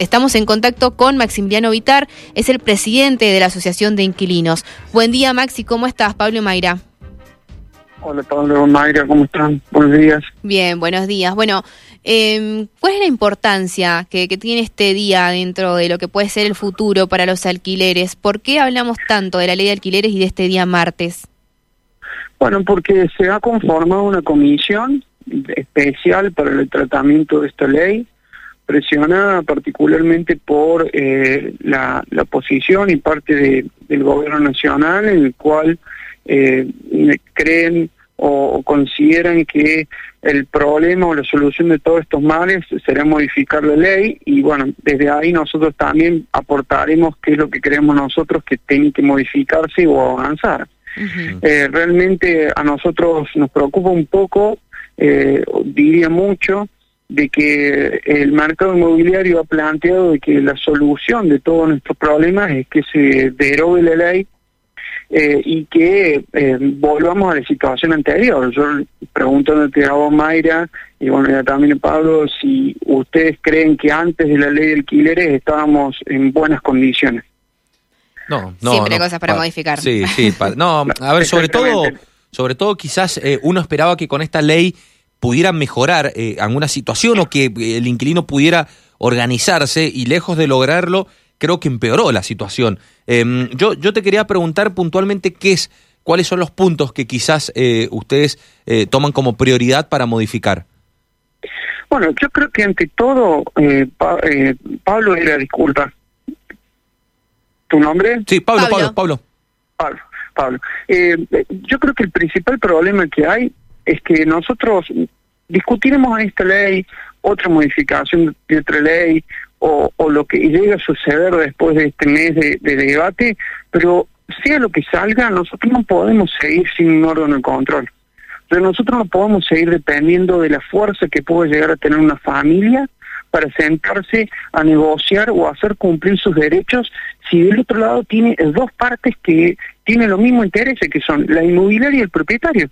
Estamos en contacto con Maximiliano Vitar, es el presidente de la Asociación de Inquilinos. Buen día, Maxi, ¿cómo estás? Pablo Mayra. Hola, Pablo Mayra, ¿cómo están? Buenos días. Bien, buenos días. Bueno, eh, ¿cuál es la importancia que, que, tiene este día dentro de lo que puede ser el futuro para los alquileres? ¿Por qué hablamos tanto de la ley de alquileres y de este día martes? Bueno, porque se ha conformado una comisión especial para el tratamiento de esta ley presionada particularmente por eh, la, la, posición y parte de, del gobierno nacional en el cual eh, creen o, o, consideran que el problema o la solución de todos estos males será modificar la ley y bueno, desde ahí nosotros también aportaremos qué es lo que creemos nosotros que tiene que modificarse o avanzar. Uh -huh. eh, realmente a nosotros nos preocupa un poco, diría mucho, de que el mercado inmobiliario ha planteado de que la solución de todos nuestros problemas es que se derogue la ley eh, y que eh, volvamos a la situación anterior. Yo preguntándote a vos, Mayra, y bueno, ya también a Pablo, si ustedes creen que antes de la ley de alquileres estábamos en buenas condiciones. No, no. Siempre no, hay cosas para pa, modificar. Sí, sí. No, a ver, sobre todo, sobre todo quizás eh, uno esperaba que con esta ley pudieran mejorar eh, alguna situación o que el inquilino pudiera organizarse y lejos de lograrlo, creo que empeoró la situación. Eh, yo, yo te quería preguntar puntualmente qué es, cuáles son los puntos que quizás eh, ustedes toman como prioridad para modificar. Bueno, yo creo que ante todo, pa, Pablo era, disculpa, ¿tu nombre? Sí, Pablo, Pablo, Pablo. Pablo, Pablo. yo creo que el principal problema que hay es que nosotros discutiremos esta ley, otra modificación de otra ley, o, lo que llegue a suceder después de este mes de, de, debate, pero sea lo que salga, nosotros no podemos seguir sin un órgano de control. Pero nosotros no podemos seguir dependiendo de la fuerza que puede llegar a tener una familia para sentarse a negociar o a hacer cumplir sus derechos si del otro lado tiene dos partes que tienen los mismos intereses, que son la inmobiliaria y el propietario.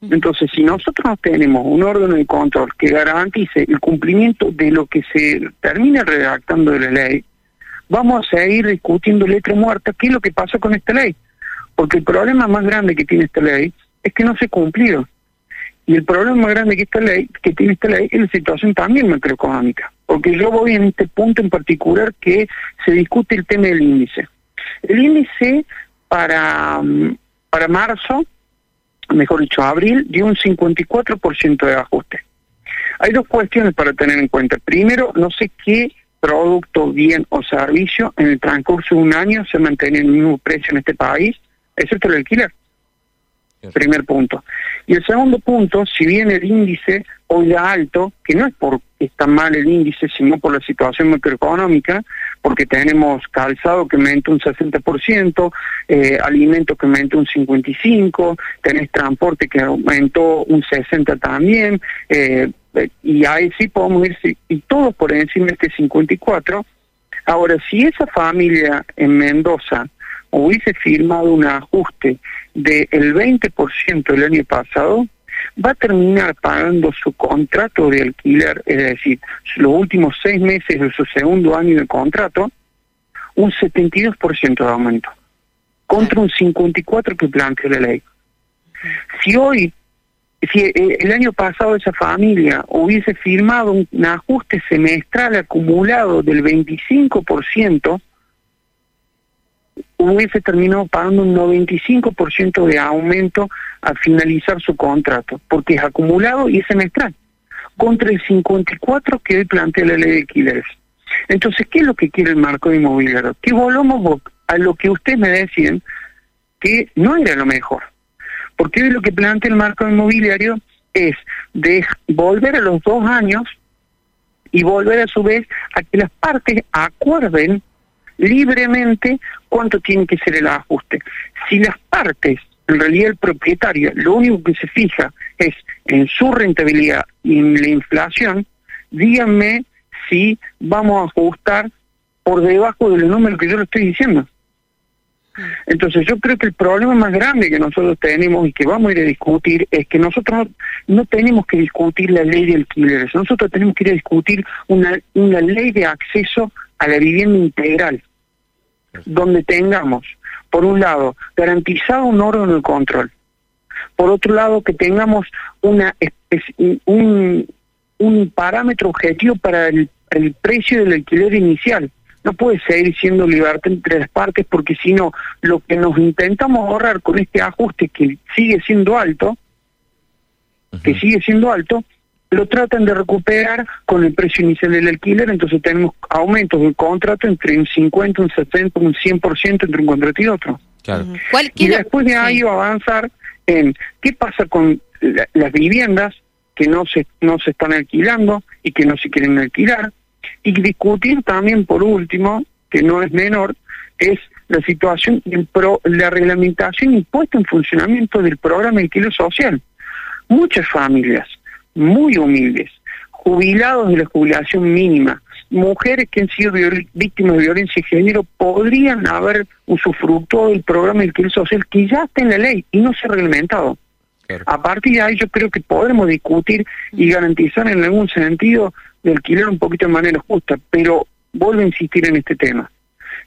Entonces, si nosotros no tenemos un órgano de control que garantice el cumplimiento de lo que se termina redactando de la ley, vamos a seguir discutiendo letra muerta qué es lo que pasa con esta ley. Porque el problema más grande que tiene esta ley es que no se cumplió. Y el problema más grande que esta ley, que tiene esta ley, es la situación también macroeconómica. Porque yo voy en este punto en particular que se discute el tema del índice. El índice para, para marzo mejor dicho, abril, dio un 54% de ajuste. Hay dos cuestiones para tener en cuenta. Primero, no sé qué producto, bien o servicio en el transcurso de un año se mantiene el mismo precio en este país, excepto el alquiler. Primer punto. Y el segundo punto, si bien el índice hoy da alto, que no es porque está mal el índice, sino por la situación macroeconómica, porque tenemos calzado que aumenta un 60%, eh, alimentos que aumenta un 55%, tenés transporte que aumentó un 60% también, eh, y ahí sí podemos ir, y todo por encima de este 54%. Ahora, si esa familia en Mendoza hubiese firmado un ajuste del 20% el año pasado, va a terminar pagando su contrato de alquiler, es decir, los últimos seis meses de su segundo año de contrato, un 72% de aumento, contra un 54% que plantea la ley. Si hoy, si el año pasado esa familia hubiese firmado un ajuste semestral acumulado del 25%, hubiese terminado pagando un 95% de aumento al finalizar su contrato, porque es acumulado y es semestral, contra el 54% que hoy plantea la ley de alquileres. Entonces, ¿qué es lo que quiere el marco inmobiliario? Que volvamos a lo que ustedes me decían que no era lo mejor. Porque hoy lo que plantea el marco inmobiliario es de volver a los dos años y volver a su vez a que las partes acuerden libremente cuánto tiene que ser el ajuste. Si las partes, en realidad el propietario, lo único que se fija es en su rentabilidad y en la inflación, díganme si vamos a ajustar por debajo del número que yo le estoy diciendo. Entonces yo creo que el problema más grande que nosotros tenemos y que vamos a ir a discutir es que nosotros no, tenemos que discutir la ley de alquileres, nosotros tenemos que ir a discutir una, una ley de acceso a la vivienda integral, donde tengamos, por un lado, garantizado un órgano de control, por otro lado, que tengamos una un, un parámetro objetivo para el, el precio del alquiler inicial, no puede seguir siendo libertad entre las partes porque si no, lo que nos intentamos ahorrar con este ajuste que sigue siendo alto, que sigue siendo alto, lo tratan de recuperar con el precio inicial del alquiler, entonces tenemos aumentos del contrato entre un 50, un 70, un 100% entre un contrato y otro. Y después de ahí va a avanzar en qué pasa con las viviendas que no se, no se están alquilando y que no se quieren alquilar, y discutir también, por último, que no es menor, es la situación, pro, la reglamentación impuesta en funcionamiento del programa de alquiler social. Muchas familias muy humildes, jubilados de la jubilación mínima, mujeres que han sido víctimas de violencia de género podrían haber usufructuado del programa de alquiler social que ya está en la ley y no se ha reglamentado. A partir de ahí yo creo que podremos discutir y garantizar en algún sentido de alquiler un poquito de manera justa, pero vuelvo a insistir en este tema.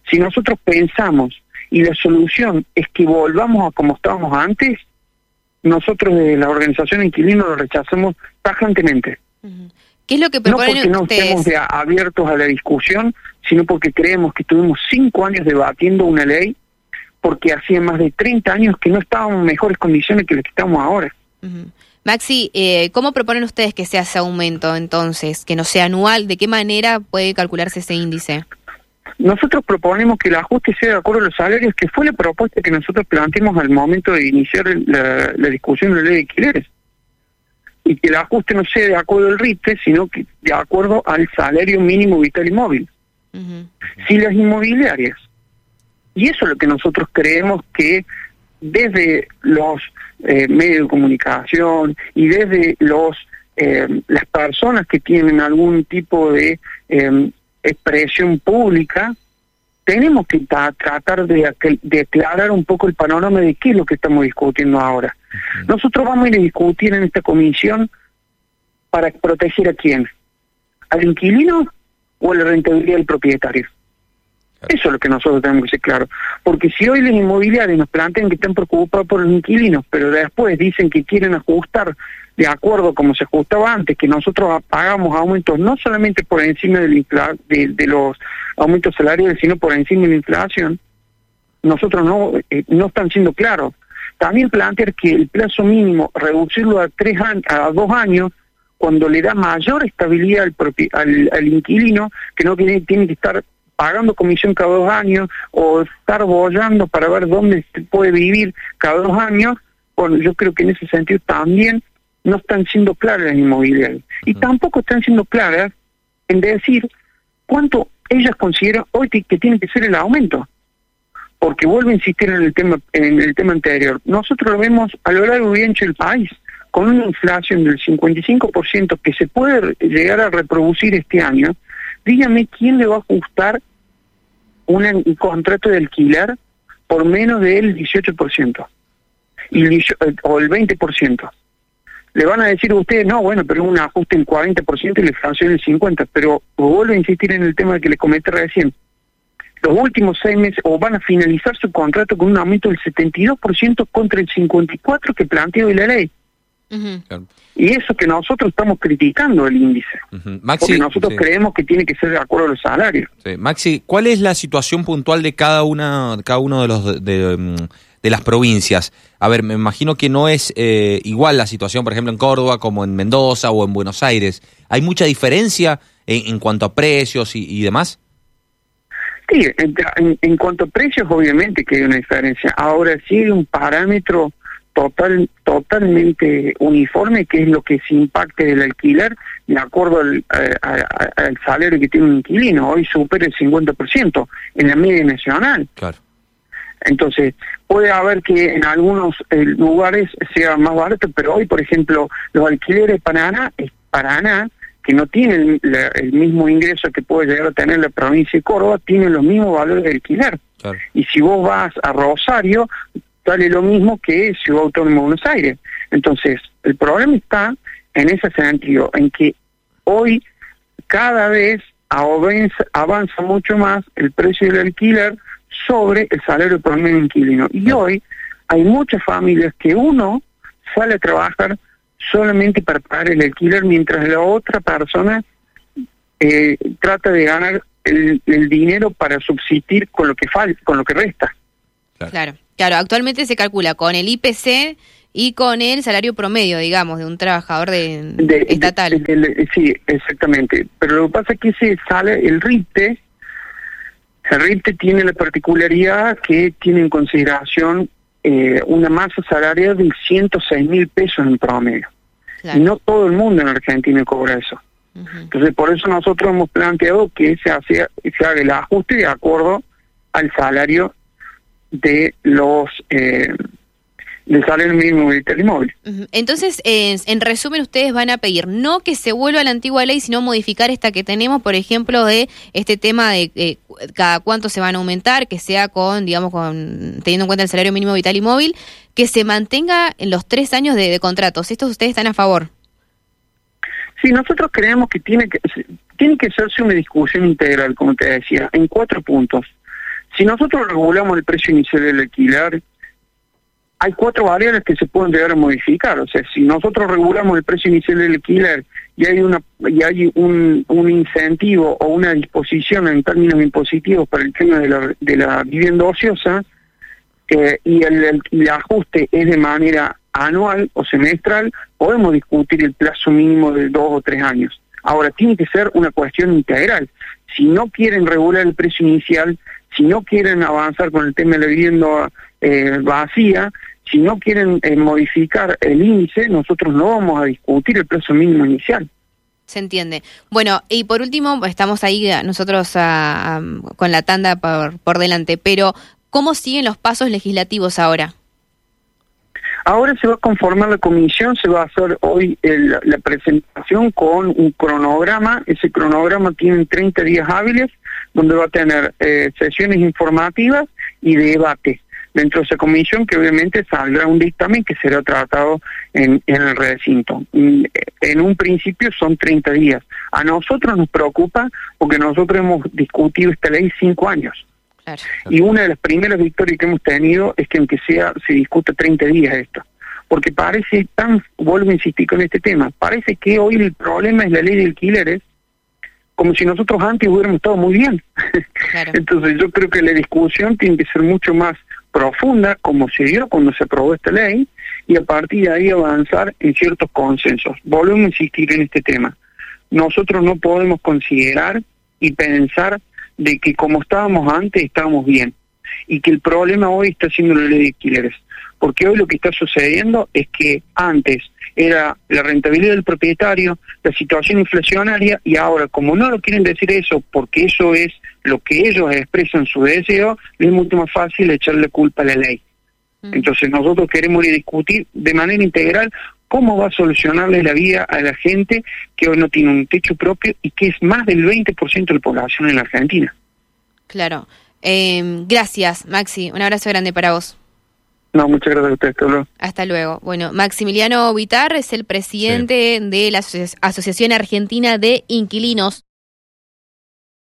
Si nosotros pensamos y la solución es que volvamos a como estábamos antes, nosotros de la organización Inquilino lo rechazamos tajantemente. ¿Qué es lo que proponen no porque no estemos abiertos a la discusión, sino porque creemos que tuvimos cinco años debatiendo una ley, porque hacía más de 30 años que no estábamos en mejores condiciones que las que estamos ahora. Maxi, eh, ¿cómo proponen ustedes que sea ese aumento entonces? Que no sea anual, ¿de qué manera puede calcularse ese índice? Nosotros proponemos que el ajuste sea de acuerdo a los salarios, que fue la propuesta que nosotros planteamos al momento de iniciar la, discusión de la ley de alquileres. Y que el ajuste no sea de acuerdo al RITE, sino que de acuerdo al salario mínimo vital y móvil. Si las inmobiliarias, y eso es lo que nosotros creemos que desde los eh, medios de comunicación y desde los eh, las personas que tienen algún tipo de eh, expresión pública, tenemos que tratar de, de, aclarar un poco el panorama de qué es lo que estamos discutiendo ahora. Nosotros vamos a ir a discutir en esta comisión para proteger a quién, al inquilino o a la rentabilidad del propietario. Eso es lo que nosotros tenemos que ser claro. Porque si hoy los inmobiliarios nos plantean que están preocupados por los inquilinos, pero después dicen que quieren ajustar de acuerdo como se ajustaba antes, que nosotros pagamos aumentos no solamente por encima de, de, los aumentos salariales, sino por encima de la inflación, nosotros no, eh, no están siendo claros. También plantear que el plazo mínimo, reducirlo a tres a dos años, cuando le da mayor estabilidad al, al, inquilino, que no tiene, tiene que estar pagando comisión cada dos años o estar bollando para ver dónde se puede vivir cada dos años, bueno, yo creo que en ese sentido también no están siendo claras las inmobiliarias. Y tampoco están siendo claras en decir cuánto ellas consideran hoy que, tiene que ser el aumento. Porque vuelvo a insistir en el tema en el tema anterior. Nosotros lo vemos a lo largo y ancho del país, con una inflación del 55% que se puede llegar a reproducir este año. Dígame quién le va a ajustar un contrato de alquiler por menos del 18% y, eh, o el 20%. Le van a decir a ustedes, no, bueno, pero un ajuste del 40% y la inflación del 50%, pero vuelvo a insistir en el tema que les comenté recién. Los últimos seis meses, o van a finalizar su contrato con un aumento del 72% contra el 54% que planteó la ley. Y eso que nosotros estamos criticando el índice. porque nosotros creemos que tiene que ser de acuerdo a los salarios. Maxi, ¿cuál es la situación puntual de cada una, cada uno de los de, mm, las provincias? A ver, me imagino que no es eh, igual la situación, por ejemplo, en Córdoba como en Mendoza o en Buenos Aires. ¿Hay mucha diferencia en, cuanto a precios y, demás? Sí, en, en, cuanto a precios, obviamente que hay una diferencia. Ahora sí hay un parámetro total totalmente uniforme, que es lo que se impacte del alquiler de acuerdo al, al salario que tiene un inquilino. Hoy supera el 50% en la media nacional. Claro. Entonces, puede haber que en algunos eh, lugares sea más barato, pero hoy, por ejemplo, los alquileres para Ana, para que no tiene el, mismo ingreso que puede llegar a tener la provincia de Córdoba, tiene los mismos valores de alquiler. Y si vos vas a Rosario, sale lo mismo que Ciudad Autónoma de Buenos Aires. Entonces, el problema está en ese sentido, en que hoy cada vez avanza, avanza mucho más el precio del alquiler sobre el salario promedio inquilino. Y hoy hay muchas familias que uno sale a trabajar solamente para pagar el alquiler mientras la otra persona eh, trata de ganar el, dinero para subsistir con lo que falta, con lo que resta. Claro. claro, actualmente se calcula con el IPC y con el salario promedio, digamos, de un trabajador de, estatal. sí, exactamente. Pero lo que pasa es que se sale el RIPTE, el RIPTE tiene la particularidad que tiene en consideración eh, una masa salarial de 106 mil pesos en promedio. Y no todo el mundo en Argentina cobra eso. Entonces, por eso nosotros hemos planteado que se, hace, se haga el ajuste de acuerdo al salario de los eh, del salario mínimo vital y móvil. Entonces, en resumen, ustedes van a pedir no que se vuelva a la antigua ley, sino modificar esta que tenemos, por ejemplo, de este tema de eh, cada cuánto se van a aumentar, que sea con, digamos, con teniendo en cuenta el salario mínimo vital y móvil, que se mantenga en los tres años de, contratos. ¿Estos ustedes están a favor? Sí, nosotros creemos que tiene que tiene que hacerse una discusión integral, como te decía, en cuatro puntos. Si nosotros regulamos el precio inicial del alquiler, hay cuatro variables que se pueden llegar a modificar. O sea, si nosotros regulamos el precio inicial del alquiler y hay un, incentivo o una disposición en términos impositivos para el tema de la, vivienda ociosa eh, y el, el, ajuste es de manera anual o semestral, podemos discutir el plazo mínimo de dos o tres años. Ahora, tiene que ser una cuestión integral. Si no quieren regular el precio inicial, si no quieren avanzar con el tema de la vivienda eh, vacía, si no quieren eh, modificar el índice, nosotros no vamos a discutir el plazo mínimo inicial. Se entiende. Bueno, y por último, estamos ahí eh, nosotros con la tanda por, por delante, pero ¿cómo siguen los pasos legislativos ahora? Ahora se va a conformar la comisión, se va a hacer hoy la presentación con un cronograma. Ese cronograma tiene 30 días hábiles, donde va a tener eh, sesiones informativas y debate dentro de esa comisión que obviamente saldrá un dictamen que será tratado en, el recinto. En un principio son 30 días. A nosotros nos preocupa porque nosotros hemos discutido esta ley cinco años. Y una de las primeras victorias que hemos tenido es que aunque sea se discute 30 días esto. Porque parece tan, vuelvo a insistir con este tema, parece que hoy el problema es la ley de alquileres como si nosotros antes hubiéramos estado muy bien. Entonces yo creo que la discusión tiene que ser mucho más profunda, como se dio cuando se aprobó esta ley, y a partir de ahí avanzar en ciertos consensos. Volvemos a insistir en este tema. Nosotros no podemos considerar y pensar de que como estábamos antes estábamos bien y que el problema hoy está siendo la ley de alquileres. Porque hoy lo que está sucediendo es que antes era la rentabilidad del propietario, la situación inflacionaria, y ahora, como no lo quieren decir eso, porque eso es lo que ellos expresan su deseo, es mucho más fácil echarle culpa a la ley. Mm. Entonces nosotros queremos discutir de manera integral cómo va a solucionarle la vida a la gente que hoy no tiene un techo propio y que es más del 20% de la población en la Argentina. Claro. Eh, gracias, Maxi. Un abrazo grande para vos. No, muchas gracias a usted. Hasta luego. Hasta luego. Bueno, Maximiliano Vitar es el presidente de la Asociación Argentina de Inquilinos.